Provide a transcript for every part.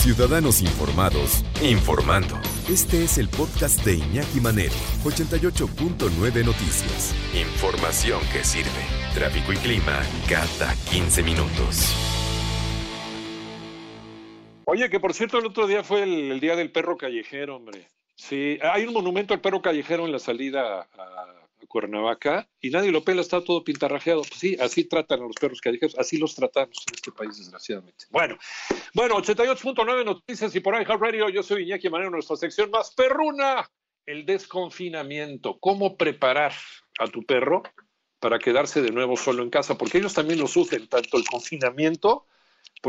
Ciudadanos Informados, informando. Este es el podcast de Iñaki Manero, 88.9 Noticias. Información que sirve. Tráfico y clima cada 15 minutos. Oye, que por cierto, el otro día fue el, el Día del Perro Callejero, hombre. Sí, hay un monumento al perro callejero en la salida a Cuernavaca y nadie lo pela, está todo pintarrajeado. Pues sí, así tratan a los perros callejeros, así los tratamos en este país, desgraciadamente. Bueno, bueno, 88.9 noticias y por ahí, Radio, yo soy Iñaki Manero, nuestra sección más perruna, el desconfinamiento. ¿Cómo preparar a tu perro para quedarse de nuevo solo en casa? Porque ellos también lo sufren, tanto el confinamiento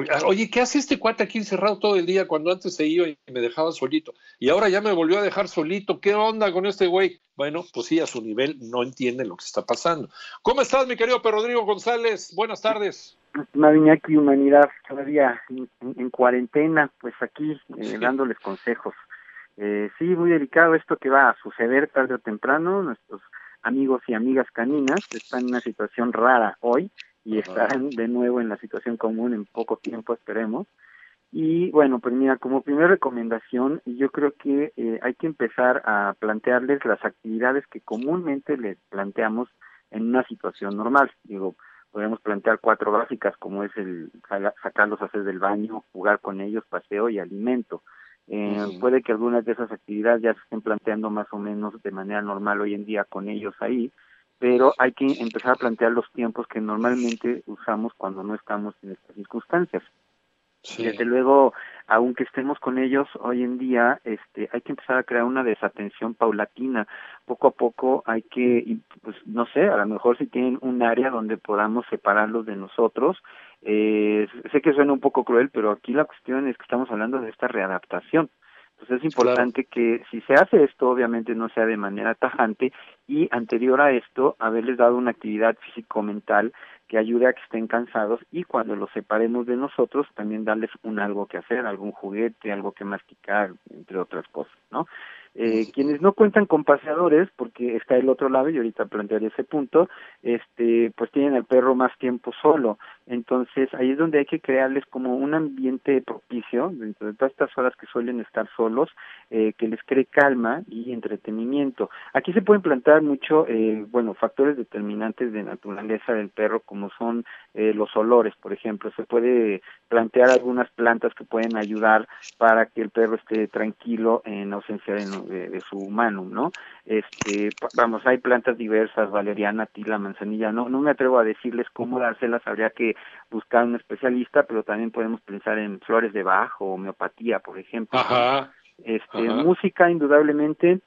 Ah, oye, ¿qué hace este cuate aquí encerrado todo el día cuando antes se iba y me dejaba solito? Y ahora ya me volvió a dejar solito. ¿Qué onda con este güey? Bueno, pues sí, a su nivel no entiende lo que está pasando. ¿Cómo estás, mi querido Pedro Rodrigo González? Buenas tardes. Maviñaki Humanidad, todavía en, cuarentena, pues aquí eh, dándoles consejos. Eh, sí, muy delicado esto que va a suceder tarde o temprano. Nuestros amigos y amigas caninas están en una situación rara hoy y estarán de nuevo en la situación común en poco tiempo, esperemos. Y bueno, pues mira, como primera recomendación, yo creo que eh, hay que empezar a plantearles las actividades que comúnmente les planteamos en una situación normal. Digo, podemos plantear cuatro básicas como es el sacarlos a hacer del baño, jugar con ellos, paseo y alimento. Eh, Puede que algunas de esas actividades ya se estén planteando más o menos de manera normal hoy en día con ellos ahí, pero hay que empezar a plantear los tiempos que normalmente usamos cuando no estamos en estas circunstancias. Desde luego, aunque estemos con ellos hoy en día, este, hay que empezar a crear una desatención paulatina. Poco a poco hay que, pues, no sé, a lo mejor si tienen un área donde podamos separarlos de nosotros. Eh, sé que suena un poco cruel, pero aquí la cuestión es que estamos hablando de esta readaptación. Entonces es importante que si se hace esto, obviamente no sea de manera tajante y anterior a esto, haberles dado una actividad físico-mental que ayude a que estén cansados y cuando los separemos de nosotros, también darles un algo que hacer, algún juguete, algo que masticar, entre otras cosas, ¿no? Eh, quienes no cuentan con paseadores, porque está el otro lado, y ahorita plantearé ese punto, este, pues tienen al perro más tiempo solo. Entonces, ahí es donde hay que crearles como un ambiente propicio, dentro de todas estas horas que suelen estar solos, eh, que les cree calma y entretenimiento. Aquí se pueden plantear mucho, eh, bueno, factores determinantes de naturaleza del perro, como son eh, los olores, por ejemplo. Se puede plantear algunas plantas que pueden ayudar para que el perro esté tranquilo en ausencia de de, su humano, ¿no? Este, vamos, hay plantas diversas, valeriana, tila, manzanilla, no, no me atrevo a decirles cómo dárselas, habría que buscar un especialista, pero también podemos pensar en flores de bajo, homeopatía, por ejemplo. Ajá. Este, música, indudablemente,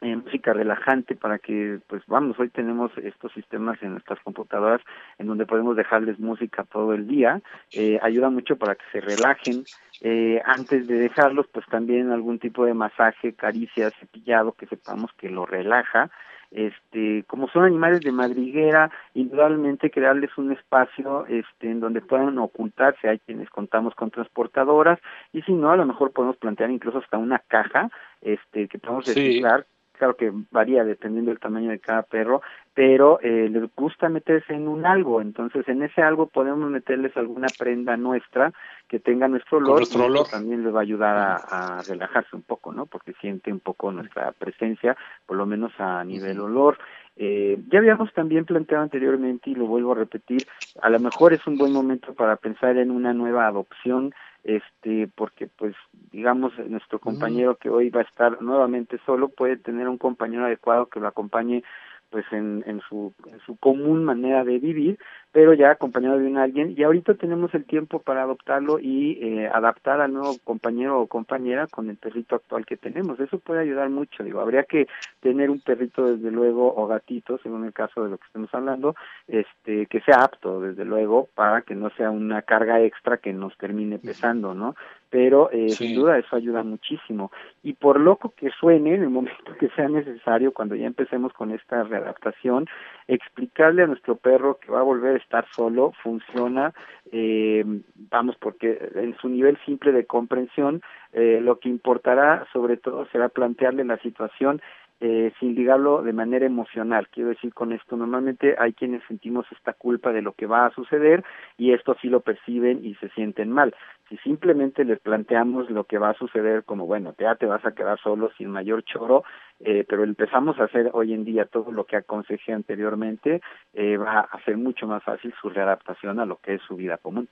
eh, música relajante para que, pues vamos, hoy tenemos estos sistemas en nuestras computadoras en donde podemos dejarles música todo el día, eh, ayuda mucho para que se relajen. Eh, antes de dejarlos, pues también algún tipo de masaje, caricia, cepillado que sepamos que lo relaja. Este, como son animales de madriguera, indudablemente crearles un espacio este, en donde puedan ocultarse. Hay quienes contamos con transportadoras y si no, a lo mejor podemos plantear incluso hasta una caja este, que podemos reciclar claro que varía dependiendo del tamaño de cada perro, pero eh, les gusta meterse en un algo, entonces en ese algo podemos meterles alguna prenda nuestra que tenga nuestro olor, nuestro olor. también les va a ayudar a, relajarse un poco, ¿no? Porque siente un poco nuestra presencia, por lo menos a nivel olor. Eh, ya habíamos también planteado anteriormente y lo vuelvo a repetir, a lo mejor es un buen momento para pensar en una nueva adopción este porque pues digamos nuestro compañero que hoy va a estar nuevamente solo puede tener un compañero adecuado que lo acompañe pues en, en su en su común manera de vivir pero ya acompañado de un alguien. Y ahorita tenemos el tiempo para adoptarlo y eh, adaptar al nuevo compañero o compañera con el perrito actual que tenemos. Eso puede ayudar mucho digo habría que tener un perrito desde luego o gatito según el caso de lo que estemos hablando este que sea apto desde luego para que no sea una carga extra que nos termine pesando no pero eh, sin duda eso ayuda muchísimo. Y por loco que suene en el momento que sea necesario cuando ya empecemos con esta readaptación explicarle a nuestro perro que va a volver a estar solo funciona, eh, vamos, porque en su nivel simple de comprensión, eh, lo que importará sobre todo será plantearle la situación eh, sin ligarlo de manera emocional. Quiero decir con esto, normalmente hay quienes sentimos esta culpa de lo que va a suceder y esto sí lo perciben y se sienten mal. Si simplemente les planteamos lo que va a suceder como, bueno, ya te vas a quedar solo sin mayor choro, eh, pero empezamos a hacer hoy en día todo lo que aconsejé anteriormente, eh, va a ser mucho más fácil su readaptación a lo que es su vida común.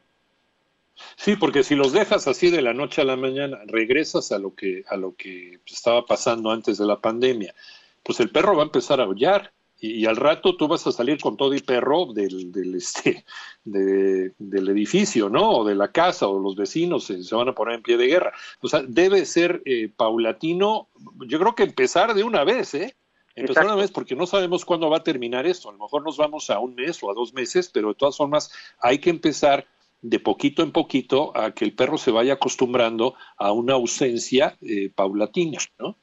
Sí, porque si los dejas así de la noche a la mañana, regresas a lo que a lo que estaba pasando antes de la pandemia, pues el perro va a empezar a aullar y, al rato tú vas a salir con todo y perro del, del este del edificio, ¿no? O de la casa o los vecinos se, van a poner en pie de guerra. O sea, debe ser eh, paulatino. Yo creo que empezar de una vez, ¿eh? Empezar de una vez porque no sabemos cuándo va a terminar esto. A lo mejor nos vamos a un mes o a dos meses, pero de todas formas hay que empezar de poquito en poquito a que el perro se vaya acostumbrando a una ausencia eh, paulatina, ¿no?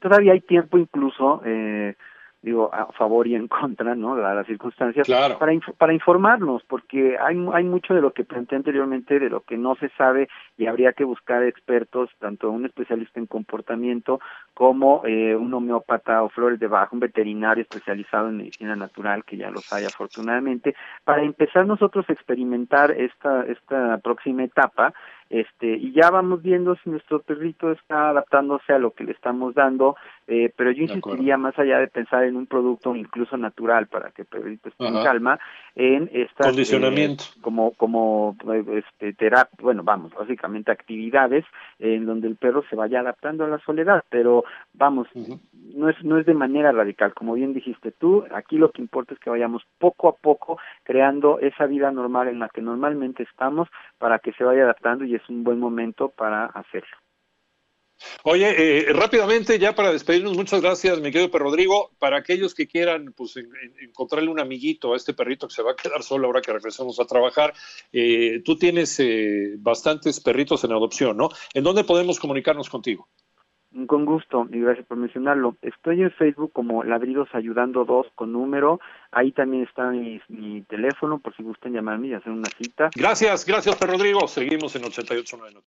Todavía hay tiempo incluso, eh, digo, a favor y en contra, ¿no? De las circunstancias, para, para informarnos, porque hay, hay mucho de lo que planteé anteriormente, de lo que no se sabe y habría que buscar expertos, tanto un especialista en comportamiento como eh, un homeópata o flores de bajo, un veterinario especializado en medicina natural, que ya los hay afortunadamente, para empezar nosotros a experimentar esta, esta próxima etapa este y ya vamos viendo si nuestro perrito está adaptándose a lo que le estamos dando eh, pero yo insistiría más allá de pensar en un producto incluso natural para que el perrito esté en calma en esta condicionamiento. eh, como como este terapia bueno vamos básicamente actividades en donde el perro se vaya adaptando a la soledad pero vamos no es no es de manera radical como bien dijiste tú aquí lo que importa es que vayamos poco a poco creando esa vida normal en la que normalmente estamos para que se vaya adaptando y es un buen momento para hacerlo. Oye, eh, rápidamente, ya para despedirnos, muchas gracias, mi querido Rodrigo. Para aquellos que quieran pues, encontrarle un amiguito a este perrito que se va a quedar solo ahora que regresemos a trabajar, eh, tú tienes eh, bastantes perritos en adopción, ¿no? ¿En dónde podemos comunicarnos contigo? Con gusto y gracias por mencionarlo. Estoy en Facebook como Ladridos Ayudando 2 con número. Ahí también está mi, teléfono por si gustan llamarme y hacer una cita. Gracias, gracias, Rodrigo. Seguimos en 88.9.